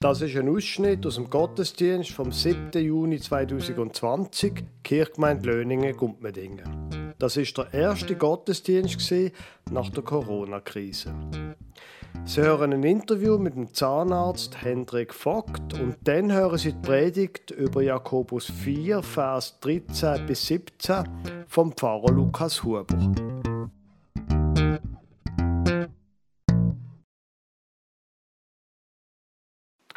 Das ist ein Ausschnitt aus dem Gottesdienst vom 7. Juni 2020, Kirchgemeinde Löningen, Gumpmedingen. Das ist der erste Gottesdienst nach der Corona-Krise. Sie hören ein Interview mit dem Zahnarzt Hendrik Vogt und dann hören Sie die Predigt über Jakobus 4, Vers 13 bis 17 vom Pfarrer Lukas Huber.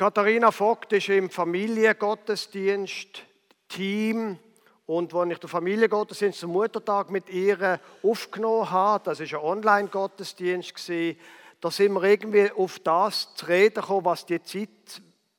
Katharina Vogt ist im Familiengottesdienst Team und als ich den Familiengottesdienst zum Muttertag mit ihr aufgenommen habe, das ist ein Online-Gottesdienst da sind wir irgendwie auf das zu reden gekommen, was die Zeit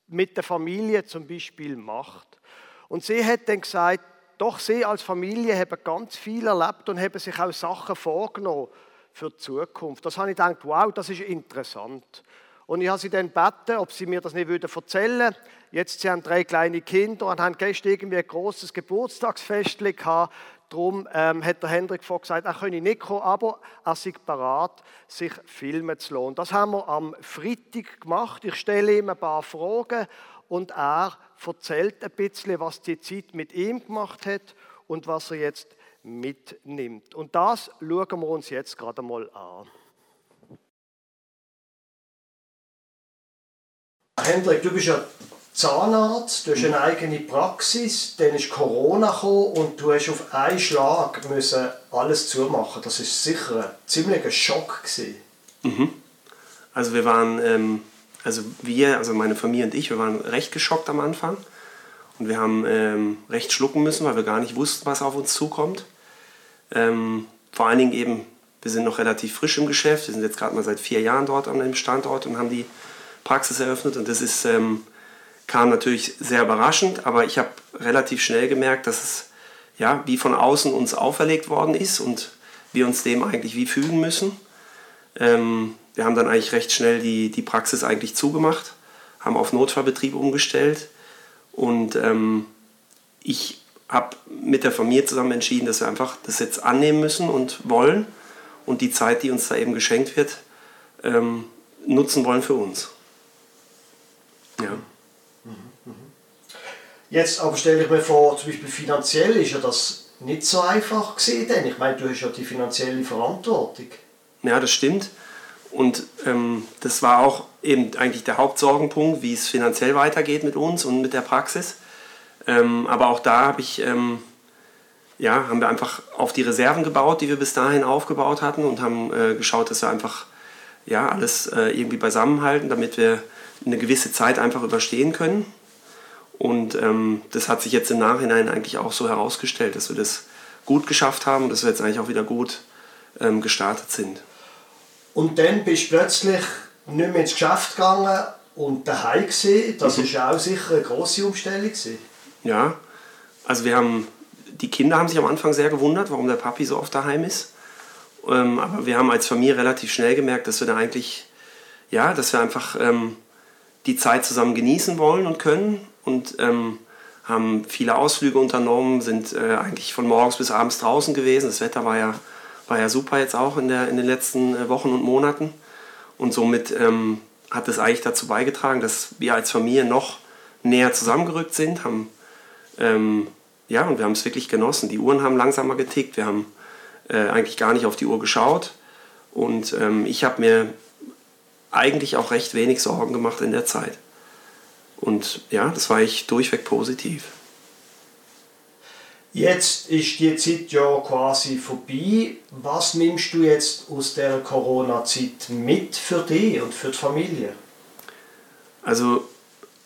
mit der Familie zum Beispiel macht. Und sie hat dann gesagt, doch sie als Familie haben ganz viel erlebt und haben sich auch Sachen vorgenommen für die Zukunft. Das habe ich gedacht, wow, das ist interessant. Und ich habe sie dann gebeten, ob sie mir das nicht erzählen würden. Jetzt sie haben drei kleine Kinder und haben gestern irgendwie ein großes Geburtstagsfest gehabt. Darum ähm, hat der Hendrik gesagt, er könne nicht kommen, aber er sei bereit, sich filmen zu lassen. Das haben wir am Freitag gemacht. Ich stelle ihm ein paar Fragen und er erzählt ein bisschen, was die Zeit mit ihm gemacht hat und was er jetzt mitnimmt. Und das schauen wir uns jetzt gerade mal an. Hendrik, du bist ja Zahnarzt, du hast eine eigene Praxis, dann ist Corona gekommen und du hast auf einen Schlag müssen alles zumachen. Das ist sicher ein ziemlicher Schock gewesen. Mhm. Also wir waren, ähm, also wir, also meine Familie und ich, wir waren recht geschockt am Anfang und wir haben ähm, recht schlucken müssen, weil wir gar nicht wussten, was auf uns zukommt. Ähm, vor allen Dingen eben, wir sind noch relativ frisch im Geschäft, wir sind jetzt gerade mal seit vier Jahren dort an dem Standort und haben die Praxis eröffnet und das ist, ähm, kam natürlich sehr überraschend, aber ich habe relativ schnell gemerkt, dass es ja, wie von außen uns auferlegt worden ist und wir uns dem eigentlich wie fügen müssen. Ähm, wir haben dann eigentlich recht schnell die, die Praxis eigentlich zugemacht, haben auf Notfallbetrieb umgestellt und ähm, ich habe mit der Familie zusammen entschieden, dass wir einfach das jetzt annehmen müssen und wollen und die Zeit, die uns da eben geschenkt wird, ähm, nutzen wollen für uns. Ja. Jetzt aber stelle ich mir vor, zum Beispiel finanziell ist ja das nicht so einfach gesehen, denn ich meine, du hast ja die finanzielle Verantwortung. Ja, das stimmt. Und ähm, das war auch eben eigentlich der Hauptsorgenpunkt, wie es finanziell weitergeht mit uns und mit der Praxis. Ähm, aber auch da habe ich, ähm, ja, haben wir einfach auf die Reserven gebaut, die wir bis dahin aufgebaut hatten und haben äh, geschaut, dass wir einfach ja, alles äh, irgendwie beisammenhalten, damit wir eine gewisse Zeit einfach überstehen können. Und ähm, das hat sich jetzt im Nachhinein eigentlich auch so herausgestellt, dass wir das gut geschafft haben und dass wir jetzt eigentlich auch wieder gut ähm, gestartet sind. Und dann bist du plötzlich nicht mehr ins Geschäft gegangen und daheim gesehen. Das mhm. ist auch sicher eine große Umstellung gewesen. Ja, also wir haben die Kinder haben sich am Anfang sehr gewundert, warum der Papi so oft daheim ist. Ähm, aber wir haben als Familie relativ schnell gemerkt, dass wir da eigentlich ja, dass wir einfach ähm, die Zeit zusammen genießen wollen und können und ähm, haben viele Ausflüge unternommen, sind äh, eigentlich von morgens bis abends draußen gewesen. Das Wetter war ja, war ja super jetzt auch in, der, in den letzten äh, Wochen und Monaten. Und somit ähm, hat es eigentlich dazu beigetragen, dass wir als Familie noch näher zusammengerückt sind, haben ähm, ja, und wir haben es wirklich genossen. Die Uhren haben langsamer getickt, wir haben äh, eigentlich gar nicht auf die Uhr geschaut. Und ähm, ich habe mir eigentlich auch recht wenig Sorgen gemacht in der Zeit. Und ja, das war ich durchweg positiv. Jetzt ist die Zeit ja quasi vorbei. Was nimmst du jetzt aus der Corona-Zeit mit für dich und für die Familie? Also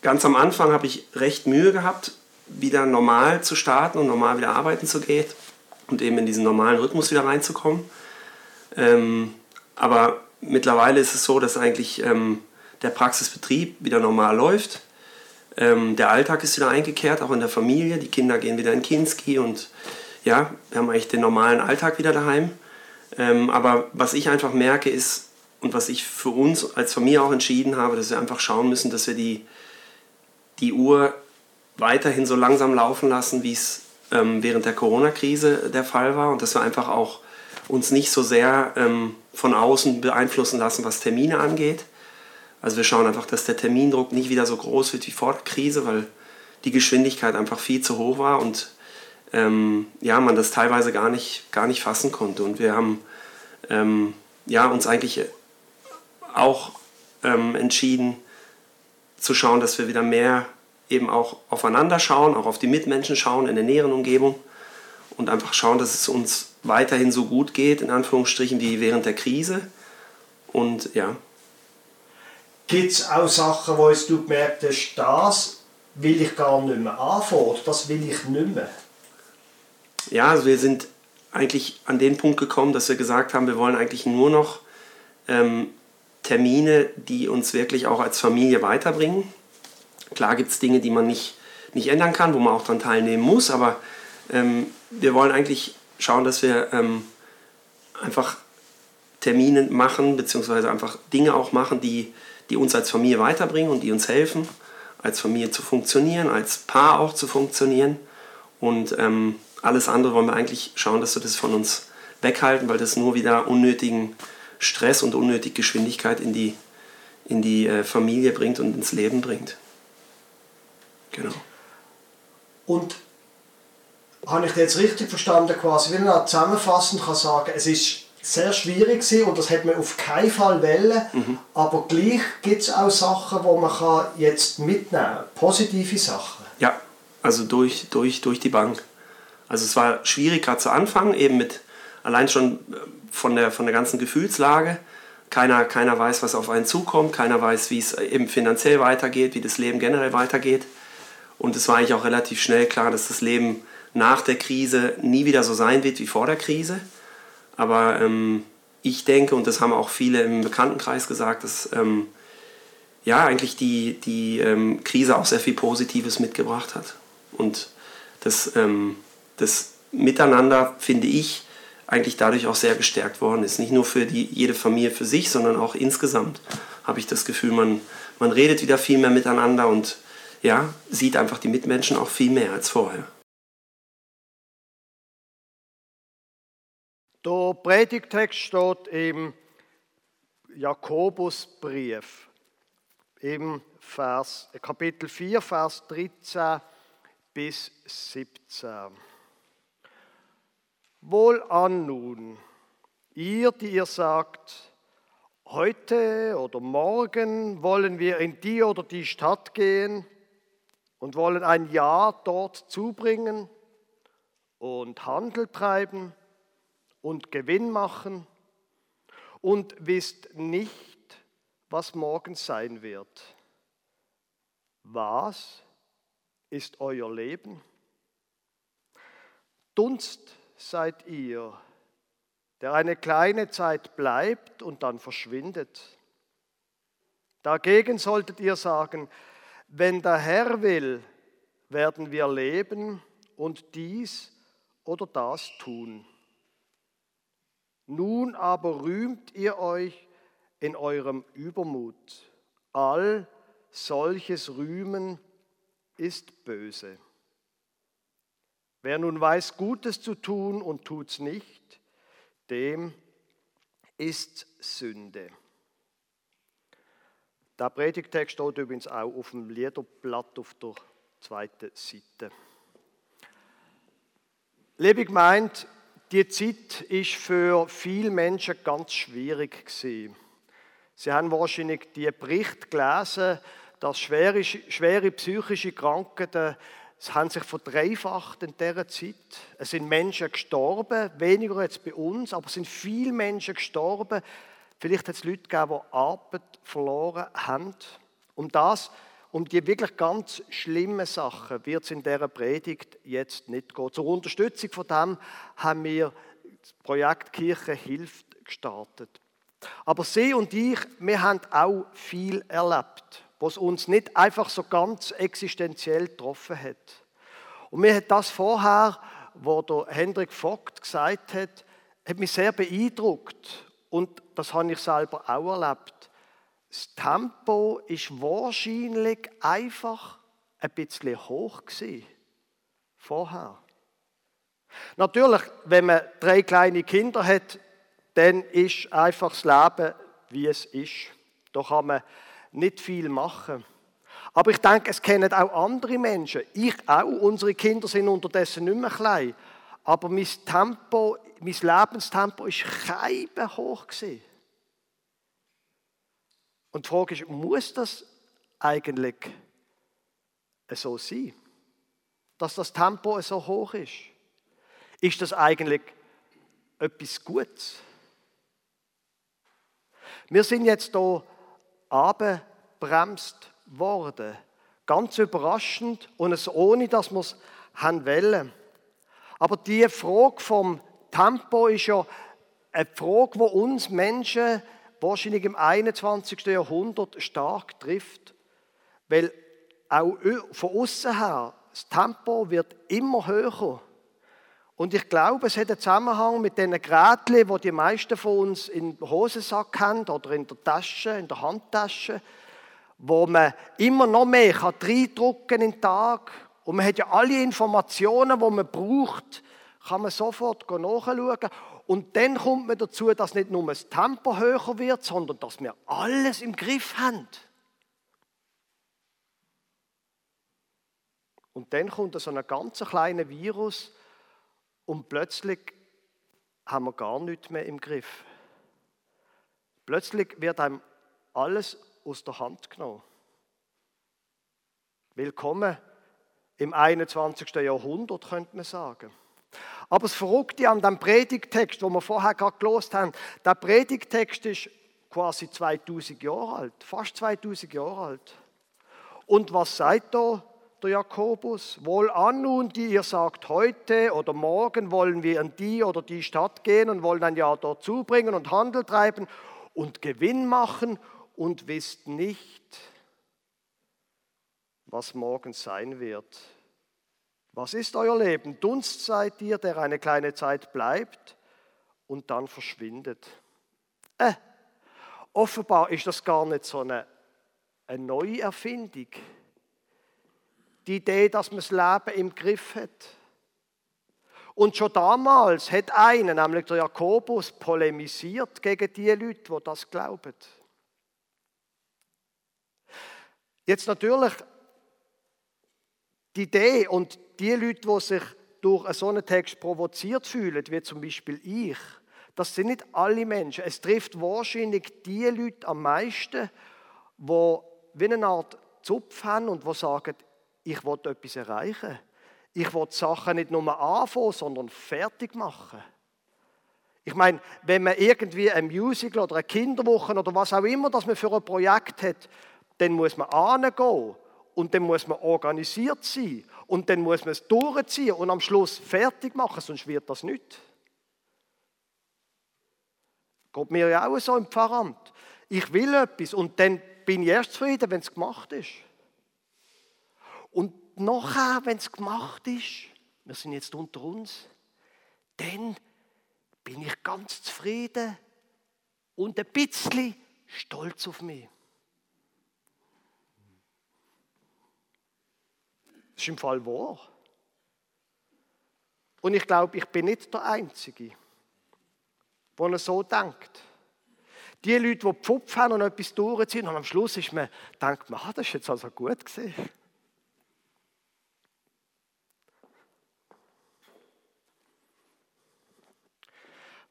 ganz am Anfang habe ich recht Mühe gehabt, wieder normal zu starten und normal wieder arbeiten zu gehen und eben in diesen normalen Rhythmus wieder reinzukommen. Ähm, aber mittlerweile ist es so, dass eigentlich ähm, der Praxisbetrieb wieder normal läuft. Ähm, der Alltag ist wieder eingekehrt, auch in der Familie. Die Kinder gehen wieder in Kinski und ja, wir haben eigentlich den normalen Alltag wieder daheim. Ähm, aber was ich einfach merke ist, und was ich für uns als Familie auch entschieden habe, dass wir einfach schauen müssen, dass wir die, die Uhr weiterhin so langsam laufen lassen, wie es ähm, während der Corona-Krise der Fall war und dass wir einfach auch uns nicht so sehr ähm, von außen beeinflussen lassen, was Termine angeht, Also wir schauen einfach, dass der Termindruck nicht wieder so groß wird wie vor der Krise, weil die Geschwindigkeit einfach viel zu hoch war und ähm, ja, man das teilweise gar nicht, gar nicht fassen konnte. Und wir haben ähm, ja, uns eigentlich auch ähm, entschieden zu schauen, dass wir wieder mehr eben auch aufeinander schauen, auch auf die Mitmenschen schauen in der näheren Umgebung und einfach schauen, dass es uns weiterhin so gut geht, in Anführungsstrichen, wie während der Krise. Und ja. Gibt es auch Sachen, wo du gemerkt hast, das will ich gar nicht mehr anfangen das will ich nicht mehr? Ja, also wir sind eigentlich an den Punkt gekommen, dass wir gesagt haben, wir wollen eigentlich nur noch ähm, Termine, die uns wirklich auch als Familie weiterbringen. Klar gibt es Dinge, die man nicht, nicht ändern kann, wo man auch daran teilnehmen muss, aber ähm, wir wollen eigentlich schauen, dass wir ähm, einfach Termine machen, beziehungsweise einfach Dinge auch machen, die, die uns als Familie weiterbringen und die uns helfen, als Familie zu funktionieren, als Paar auch zu funktionieren. Und ähm, alles andere wollen wir eigentlich schauen, dass wir das von uns weghalten, weil das nur wieder unnötigen Stress und unnötige Geschwindigkeit in die, in die äh, Familie bringt und ins Leben bringt. Genau. Und habe ich das jetzt richtig verstanden, quasi, wenn man zusammenfassend kann sagen, es ist sehr schwierig gewesen und das hat man auf keinen Fall wollen, mhm. aber gleich gibt es auch Sachen, wo man kann jetzt mitnehmen kann, positive Sachen. Ja, also durch, durch, durch die Bank. Also es war schwierig gerade zu anfangen, eben mit allein schon äh, von der, von der ganzen Gefühlslage. Keiner, keiner weiß, was auf einen zukommt, keiner weiß, wie es eben finanziell weitergeht, wie das Leben generell weitergeht. Und es war eigentlich auch relativ schnell klar, dass das Leben nach der Krise nie wieder so sein wird wie vor der Krise. Aber ähm, ich denke, und das haben auch viele im Bekanntenkreis gesagt, dass ähm, ja eigentlich die, die ähm, Krise auch sehr viel Positives mitgebracht hat. Und das, ähm, das Miteinander, finde ich, eigentlich dadurch auch sehr gestärkt worden ist. Nicht nur für die, jede Familie für sich, sondern auch insgesamt habe ich das Gefühl, man, man redet wieder viel mehr miteinander und ja, sieht einfach die Mitmenschen auch viel mehr als vorher. Der Predigtext steht im Jakobusbrief, im Vers, Kapitel 4, Vers 13 bis 17. Wohlan nun, ihr, die ihr sagt, heute oder morgen wollen wir in die oder die Stadt gehen und wollen ein Jahr dort zubringen und Handel treiben und Gewinn machen und wisst nicht, was morgen sein wird. Was ist euer Leben? Dunst seid ihr, der eine kleine Zeit bleibt und dann verschwindet. Dagegen solltet ihr sagen, wenn der Herr will, werden wir leben und dies oder das tun. Nun aber rühmt ihr euch in eurem Übermut. All solches Rühmen ist böse. Wer nun weiß, Gutes zu tun und tut's nicht, dem ist Sünde. Der Predigtext steht übrigens auch auf dem Liederblatt auf der zweiten Seite. Liebe gemeint, die Zeit ist für viele Menschen ganz schwierig gewesen. Sie haben wahrscheinlich die Bericht gelesen, dass schwere, schwere psychische Krankheiten es haben sich verdreifacht in dieser Zeit. Es sind Menschen gestorben, weniger jetzt bei uns, aber es sind viele Menschen gestorben. Vielleicht hat es Leute gegeben, die Arbeit verloren haben. Um das, um die wirklich ganz schlimmen Sachen wird es in dieser Predigt jetzt nicht gehen. Zur Unterstützung von dem haben wir das Projekt Kirche hilft gestartet. Aber Sie und ich, wir haben auch viel erlebt was uns nicht einfach so ganz existenziell getroffen hat. Und mir hat das vorher, wo der Hendrik Vogt gesagt hat, hat mich sehr beeindruckt. Und das habe ich selber auch erlebt. Das Tempo ist wahrscheinlich einfach ein bisschen hoch gewesen. Vorher. Natürlich, wenn man drei kleine Kinder hat, dann ist einfach das Leben, wie es ist. Da kann man nicht viel machen. Aber ich denke, es kennen auch andere Menschen. Ich auch. Unsere Kinder sind unterdessen nicht mehr klein. Aber mein Tempo, mein Lebenstempo war hoch gewesen. Und die Frage ist, muss das eigentlich so sein? Dass das Tempo so hoch ist? Ist das eigentlich etwas Gutes? Wir sind jetzt hier abgebremst worden. Ganz überraschend und es ohne, dass wir es haben wollen. Aber die Frage vom Tempo ist ja eine Frage, die uns Menschen wahrscheinlich im 21. Jahrhundert stark trifft. Weil auch von außen her, das Tempo wird immer höher. Und ich glaube, es hat einen Zusammenhang mit den Geräten, die die meisten von uns im Hosensack haben oder in der Tasche, in der Handtasche, wo man immer noch mehr reindrücken kann in den Tag. Und man hat ja alle Informationen, die man braucht, kann man sofort nachschauen. Und dann kommt man dazu, dass nicht nur das Tempo höher wird, sondern dass wir alles im Griff haben. Und dann kommt so ein ganz kleiner Virus und plötzlich haben wir gar nichts mehr im Griff. Plötzlich wird einem alles aus der Hand genommen. Willkommen im 21. Jahrhundert, könnte man sagen. Aber das Verrückte an dem Predigtext, wo wir vorher gerade gelost haben, der Predigtext ist quasi 2000 Jahre alt, fast 2000 Jahre alt. Und was sagt da der Jakobus? Wohl an nun, die ihr sagt, heute oder morgen wollen wir in die oder die Stadt gehen und wollen ein Jahr dort zubringen und Handel treiben und Gewinn machen und wisst nicht, was morgen sein wird. Was ist euer Leben? Dunst seid ihr, der eine kleine Zeit bleibt und dann verschwindet. Äh, offenbar ist das gar nicht so eine, eine neue Erfindung. Die Idee, dass man das Leben im Griff hat. Und schon damals hat einer, nämlich der Jakobus, polemisiert gegen die Leute, die das glauben. Jetzt natürlich die Idee und die Leute, die sich durch so einen Text provoziert fühlen, wie zum Beispiel ich, das sind nicht alle Menschen. Es trifft wahrscheinlich die Leute am meisten, die wie eine Art Zupf haben und die sagen, ich will etwas erreichen. Ich will Sachen nicht nur anfangen, sondern fertig machen. Ich meine, wenn man irgendwie ein Musical oder eine Kinderwoche oder was auch immer, das man für ein Projekt hat, dann muss man angehen und dann muss man organisiert sein und dann muss man es durchziehen und am Schluss fertig machen, sonst wird das nicht. Geht mir ja auch so im Pfarramt. Ich will etwas und dann bin ich erst zufrieden, wenn es gemacht ist. Und nachher, wenn es gemacht ist, wir sind jetzt unter uns, dann bin ich ganz zufrieden und ein bisschen stolz auf mich. Das ist im Fall wahr. Und ich glaube, ich bin nicht der Einzige, der so denkt. Die Leute, die Pfupf haben und etwas durchziehen und am Schluss ist man, denkt man, ah, das ist jetzt also gut gesehen.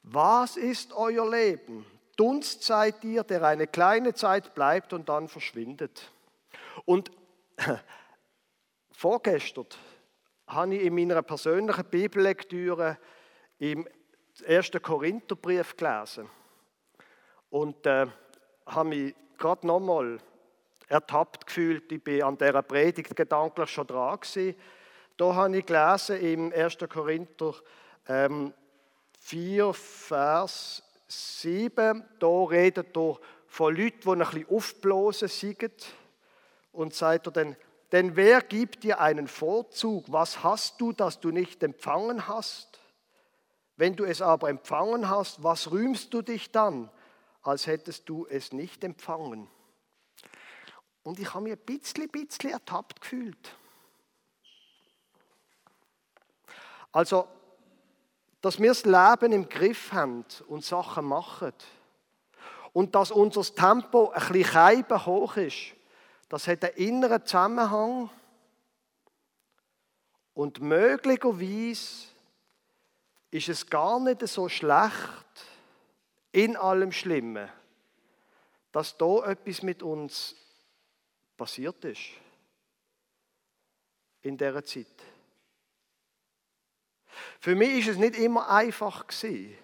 Was ist euer Leben? Dunst seid ihr, der eine kleine Zeit bleibt und dann verschwindet. Und Vorgestern habe ich in meiner persönlichen Bibellektüre im 1. Korintherbrief gelesen und äh, habe mich gerade nochmal ertappt gefühlt. Ich bin an dieser Predigt gedanklich schon dran gewesen. Da habe ich gelesen im 1. Korinther ähm, 4, Vers 7. Da redet er von Leuten, die ein bisschen aufblasen sind und sagt er dann, denn wer gibt dir einen Vorzug? Was hast du, das du nicht empfangen hast? Wenn du es aber empfangen hast, was rühmst du dich dann, als hättest du es nicht empfangen? Und ich habe mich ein bisschen, bisschen ertappt gefühlt. Also, dass wir das Leben im Griff haben und Sachen machen und dass unser Tempo ein bisschen hoch ist, das hat einen inneren Zusammenhang und möglicherweise ist es gar nicht so schlecht, in allem Schlimmen, dass da etwas mit uns passiert ist. In dieser Zeit. Für mich ist es nicht immer einfach gewesen.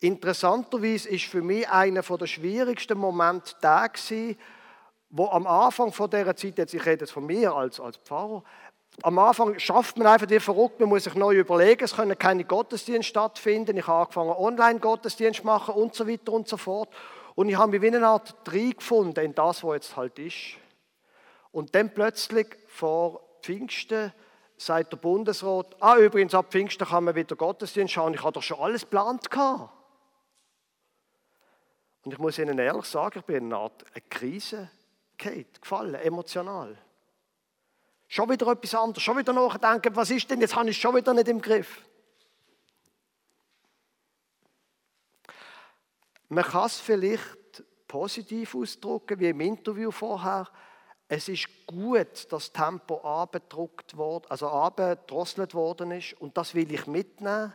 Interessanterweise ist für mich einer der schwierigsten Momente der gewesen, wo am Anfang von dieser Zeit, jetzt ich rede jetzt von mir als, als Pfarrer, am Anfang schafft man einfach die verrückt, man muss sich neu überlegen, es können keine Gottesdienste stattfinden. Ich habe angefangen, Online-Gottesdienst zu machen und so weiter und so fort. Und ich habe mich wie eine Art gefunden in das, was jetzt halt ist. Und dann plötzlich vor Pfingsten sagt der Bundesrat, ah übrigens ab Pfingsten kann man wieder Gottesdienst schauen, ich habe doch schon alles geplant gehabt. Und ich muss Ihnen ehrlich sagen, ich bin in eine Art eine Krise gefallen, emotional. Schon wieder etwas anderes, schon wieder nachdenken, was ist denn, jetzt habe ich es schon wieder nicht im Griff. Man kann es vielleicht positiv ausdrücken, wie im Interview vorher. Es ist gut, dass Tempo abgedruckt worden, also abgedrosselt worden ist und das will ich mitnehmen.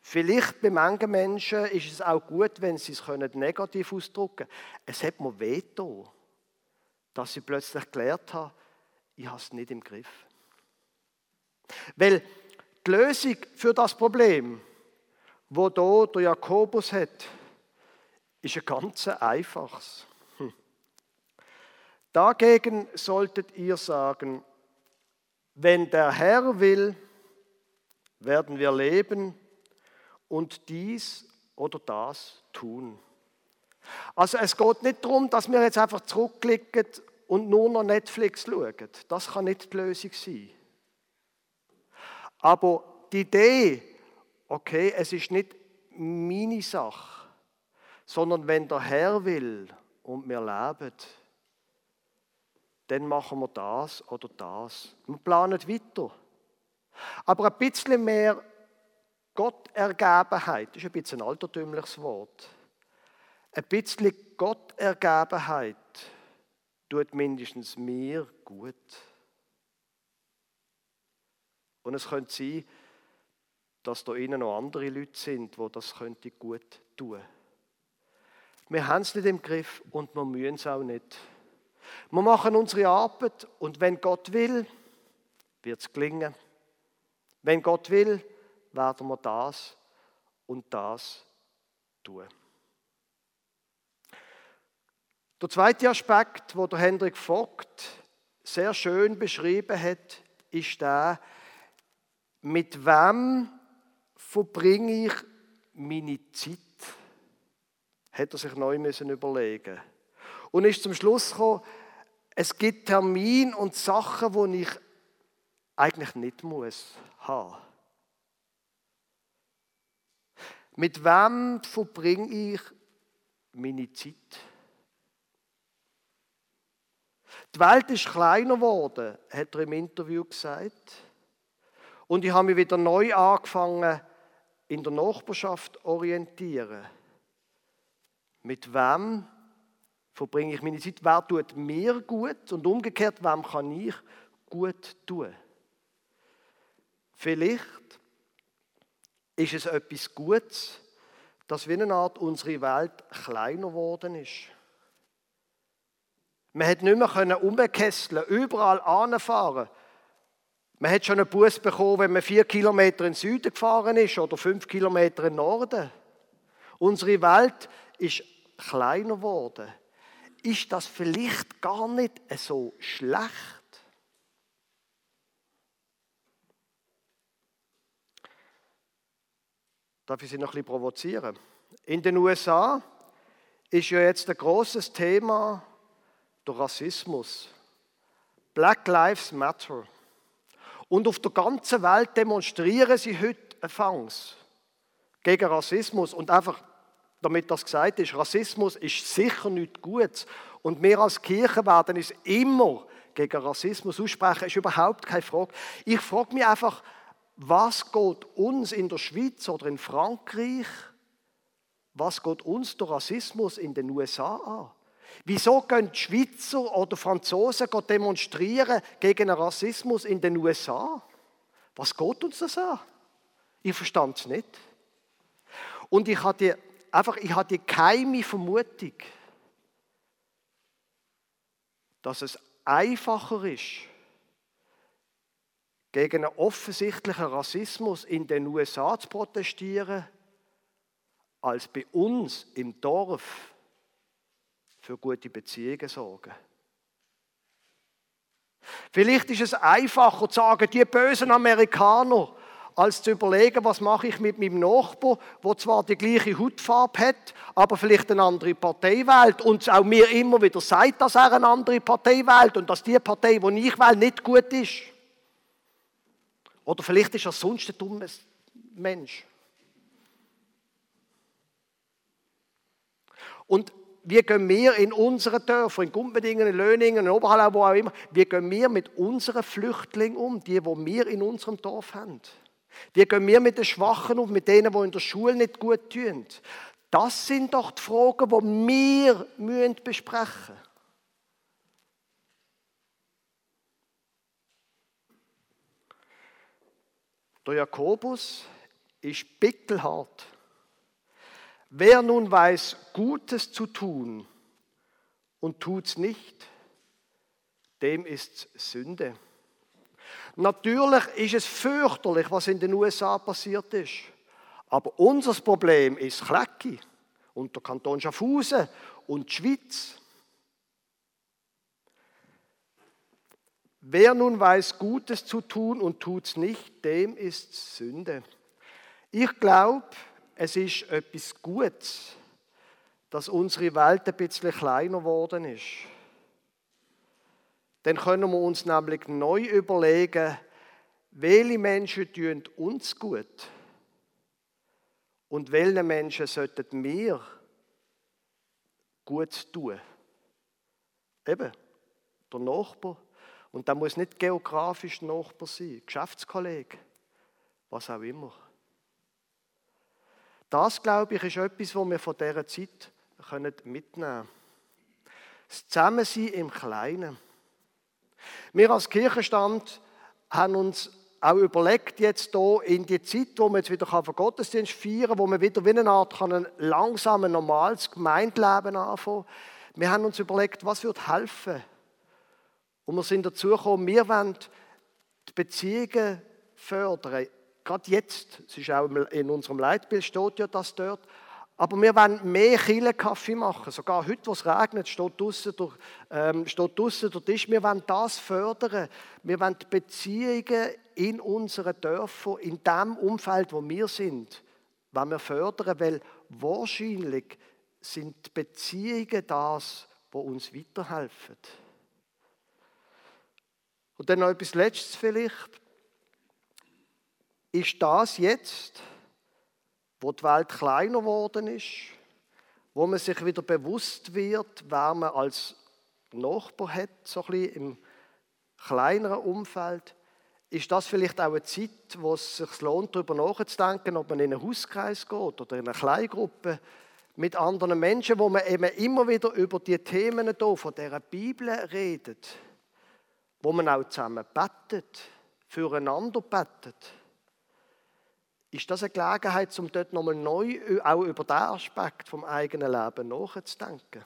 Vielleicht bei manchen Menschen ist es auch gut, wenn sie es negativ ausdrücken können. Es hat mir wehgetan, dass ich plötzlich gelernt habe, ich habe es nicht im Griff. Weil die Lösung für das Problem, wo da der Jakobus hat, ist ein ganz einfaches. Hm. Dagegen solltet ihr sagen, wenn der Herr will, werden wir leben und dies oder das tun. Also es geht nicht darum, dass wir jetzt einfach zurückblicken und nur noch Netflix schauen. Das kann nicht die Lösung sein. Aber die Idee, okay, es ist nicht meine Sache, sondern wenn der Herr will und wir leben, dann machen wir das oder das. Wir planen weiter. Aber ein bisschen mehr Gottergebenheit, ist ein bisschen ein altertümliches Wort. Ein bisschen Gottergebenheit tut mindestens mir gut. Und es könnte sein, dass da innen noch andere Leute sind, wo das könnte gut tun. Wir haben es nicht im Griff und wir müssen es auch nicht. Wir machen unsere Arbeit und wenn Gott will, wird es gelingen. Wenn Gott will, werden wir das und das tun. Der zweite Aspekt, wo der Hendrik Vogt sehr schön beschrieben hat, ist der, mit wem verbringe ich meine Zeit? Hat er sich neu müssen überlegen. Und ist zum Schluss gekommen, es gibt Termine und Sachen, die ich eigentlich nicht muss haben. Mit wem verbringe ich meine Zeit? Die Welt ist kleiner geworden, hat er im Interview gesagt. Und ich habe mich wieder neu angefangen, in der Nachbarschaft orientieren. Mit wem verbringe ich meine Zeit? Wer tut mir gut? Und umgekehrt, wem kann ich gut tun? Vielleicht ist es etwas Gutes, dass wie eine Art unsere Welt kleiner geworden ist. Man hat nicht mehr umkesseln, überall anfahren. Man hat schon einen Bus bekommen, wenn man vier Kilometer in den Süden gefahren ist oder fünf Kilometer in den Norden. Unsere Welt ist kleiner geworden. Ist das vielleicht gar nicht so schlecht? Darf ich Sie noch ein bisschen provozieren? In den USA ist ja jetzt ein großes Thema der Rassismus. Black Lives Matter. Und auf der ganzen Welt demonstrieren sie heute Fangs gegen Rassismus. Und einfach, damit das gesagt ist, Rassismus ist sicher nicht gut. Und wir als Kirche werden es immer gegen Rassismus aussprechen, ist überhaupt keine Frage. Ich frage mich einfach, was geht uns in der Schweiz oder in Frankreich was geht uns der Rassismus in den USA an? Wieso gehen die Schweizer oder Franzosen demonstrieren gegen den Rassismus in den USA? Was geht uns das an? Ich verstand es nicht. Und ich hatte einfach, ich hatte keine Vermutung, dass es einfacher ist, gegen einen offensichtlichen Rassismus in den USA zu protestieren, als bei uns im Dorf für gute Beziehungen sorgen. Vielleicht ist es einfacher zu sagen, die bösen Amerikaner, als zu überlegen, was mache ich mit meinem Nachbar, wo zwar die gleiche Hautfarbe hat, aber vielleicht eine andere Partei wählt und auch mir immer wieder sagt, dass er eine andere Partei wählt und dass die Partei, die ich wähle, nicht gut ist. Oder vielleicht ist er sonst ein dummer Mensch. Und wie gehen wir in unseren Dörfern, in Gumpendingen, in Löningen, in Oberhallau, wo auch immer, wie gehen wir mit unseren Flüchtlingen um, die, die wir in unserem Dorf haben? Wie gehen wir mit den Schwachen um, mit denen, die in der Schule nicht gut tun? Das sind doch die Fragen, die wir besprechen müssen. Der Jakobus ist bittelhart. Wer nun weiß, Gutes zu tun und tut's nicht, dem ist Sünde. Natürlich ist es fürchterlich, was in den USA passiert ist. Aber unser Problem ist Klecki und der Kanton Schaffhausen und die Schweiz. Wer nun weiß, Gutes zu tun und tut's nicht, dem ist Sünde. Ich glaube, es ist etwas Gutes, dass unsere Welt ein bisschen kleiner geworden ist. Dann können wir uns nämlich neu überlegen, welche Menschen tun uns gut und welche Menschen sollten wir gut tun. Eben, der Nachbar, und da muss nicht geografisch Nachbar sein, Geschäftskollege, was auch immer. Das, glaube ich, ist etwas, was wir von dieser Zeit mitnehmen können. Das Zusammensein im Kleinen. Wir als Kirchenstand haben uns auch überlegt, jetzt hier in die Zeit, wo wir jetzt wieder den Gottesdienst feiern kann, wo wir wieder wie eine Art ein langsames, normales Gemeindeleben anfangen Wir haben uns überlegt, was wird helfen und wir sind dazu gekommen, wir wollen die Beziehungen fördern. Gerade jetzt, es ist auch in unserem Leitbild, steht ja das dort. Aber wir wollen mehr Kaffee machen. Sogar heute, wo es regnet, steht draußen, der, ähm, steht draußen der Tisch. Wir wollen das fördern. Wir wollen die Beziehungen in unseren Dörfern, in dem Umfeld, wo wir sind, wollen wir fördern, weil wahrscheinlich sind die Beziehungen das, wo uns weiterhelfen. Und dann noch etwas Letztes vielleicht. Ist das jetzt, wo die Welt kleiner geworden ist, wo man sich wieder bewusst wird, wer man als Nachbar hat, so ein bisschen im kleineren Umfeld, ist das vielleicht auch eine Zeit, wo es sich lohnt, darüber nachzudenken, ob man in einen Hauskreis geht oder in eine Kleingruppe mit anderen Menschen, wo man eben immer wieder über die Themen hier von der Bibel redet wo man auch zusammen bettet, füreinander bettet, ist das eine Gelegenheit, um dort nochmal neu auch über diesen Aspekt vom eigenen Leben nachzudenken.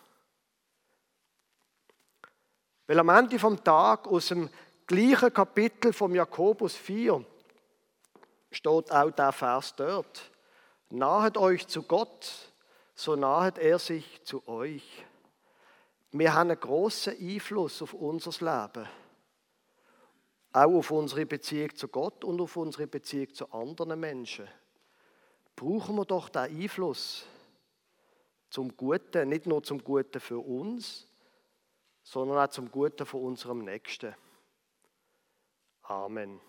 Weil am Ende vom Tag aus dem gleichen Kapitel vom Jakobus 4 steht auch der Vers dort. Nahet euch zu Gott, so nahet er sich zu euch. Wir haben einen großen Einfluss auf unser Leben. Auch auf unsere Beziehung zu Gott und auf unsere Beziehung zu anderen Menschen. Brauchen wir doch den Einfluss zum Guten, nicht nur zum Guten für uns, sondern auch zum Guten für unserem Nächsten. Amen.